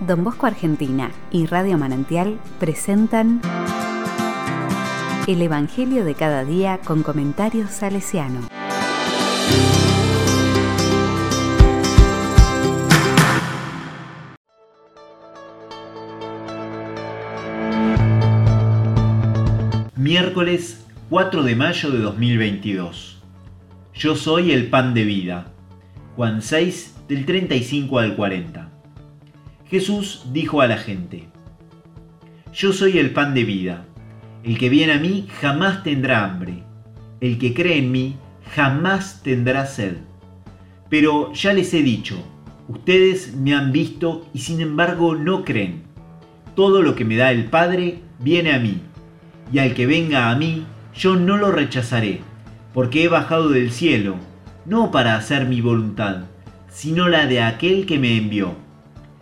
Don Bosco Argentina y Radio Manantial presentan El Evangelio de cada día con comentarios salesiano. Miércoles 4 de mayo de 2022. Yo soy el pan de vida. Juan 6 del 35 al 40. Jesús dijo a la gente, Yo soy el pan de vida. El que viene a mí jamás tendrá hambre. El que cree en mí jamás tendrá sed. Pero ya les he dicho, ustedes me han visto y sin embargo no creen. Todo lo que me da el Padre viene a mí. Y al que venga a mí, yo no lo rechazaré, porque he bajado del cielo, no para hacer mi voluntad, sino la de aquel que me envió.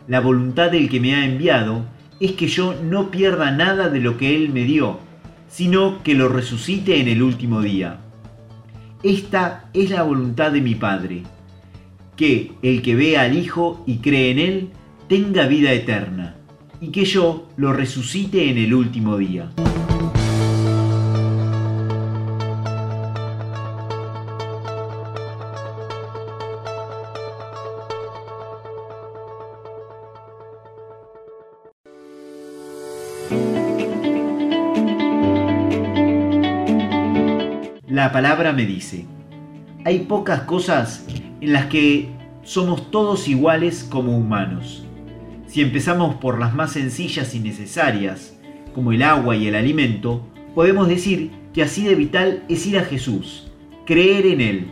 La voluntad del que me ha enviado es que yo no pierda nada de lo que Él me dio, sino que lo resucite en el último día. Esta es la voluntad de mi Padre, que el que vea al Hijo y cree en Él tenga vida eterna, y que yo lo resucite en el último día. La palabra me dice, hay pocas cosas en las que somos todos iguales como humanos. Si empezamos por las más sencillas y necesarias, como el agua y el alimento, podemos decir que así de vital es ir a Jesús, creer en Él.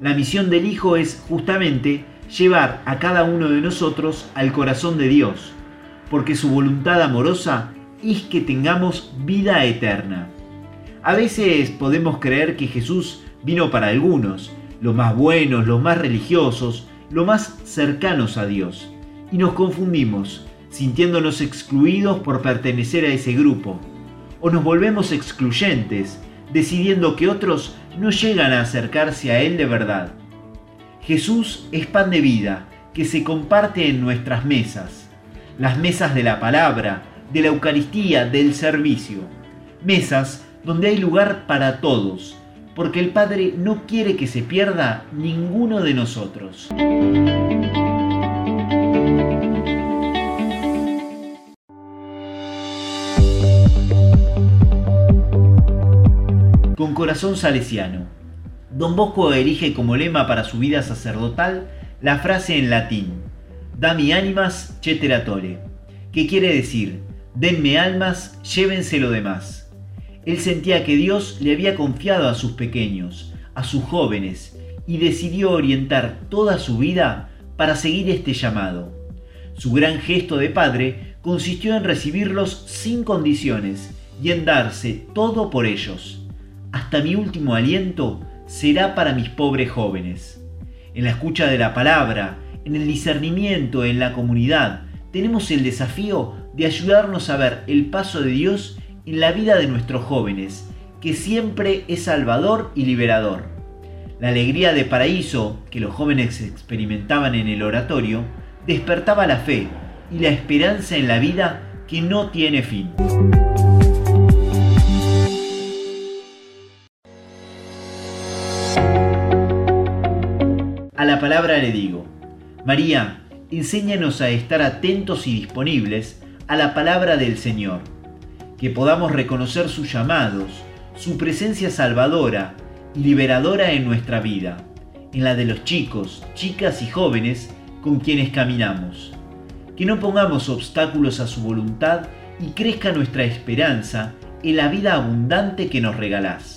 La misión del Hijo es justamente llevar a cada uno de nosotros al corazón de Dios, porque su voluntad amorosa es que tengamos vida eterna. A veces podemos creer que Jesús vino para algunos, los más buenos, los más religiosos, los más cercanos a Dios, y nos confundimos, sintiéndonos excluidos por pertenecer a ese grupo, o nos volvemos excluyentes, decidiendo que otros no llegan a acercarse a Él de verdad. Jesús es pan de vida que se comparte en nuestras mesas, las mesas de la palabra, de la Eucaristía, del servicio, mesas donde hay lugar para todos, porque el Padre no quiere que se pierda ninguno de nosotros. Con corazón salesiano, Don Bosco erige como lema para su vida sacerdotal la frase en latín, Dami animas ceteratore, que quiere decir, denme almas, llévense lo demás. Él sentía que Dios le había confiado a sus pequeños, a sus jóvenes, y decidió orientar toda su vida para seguir este llamado. Su gran gesto de padre consistió en recibirlos sin condiciones y en darse todo por ellos. Hasta mi último aliento será para mis pobres jóvenes. En la escucha de la palabra, en el discernimiento, en la comunidad, tenemos el desafío de ayudarnos a ver el paso de Dios en la vida de nuestros jóvenes, que siempre es salvador y liberador. La alegría de paraíso que los jóvenes experimentaban en el oratorio despertaba la fe y la esperanza en la vida que no tiene fin. A la palabra le digo, María, enséñanos a estar atentos y disponibles a la palabra del Señor que podamos reconocer sus llamados, su presencia salvadora y liberadora en nuestra vida, en la de los chicos, chicas y jóvenes con quienes caminamos. Que no pongamos obstáculos a su voluntad y crezca nuestra esperanza en la vida abundante que nos regalás.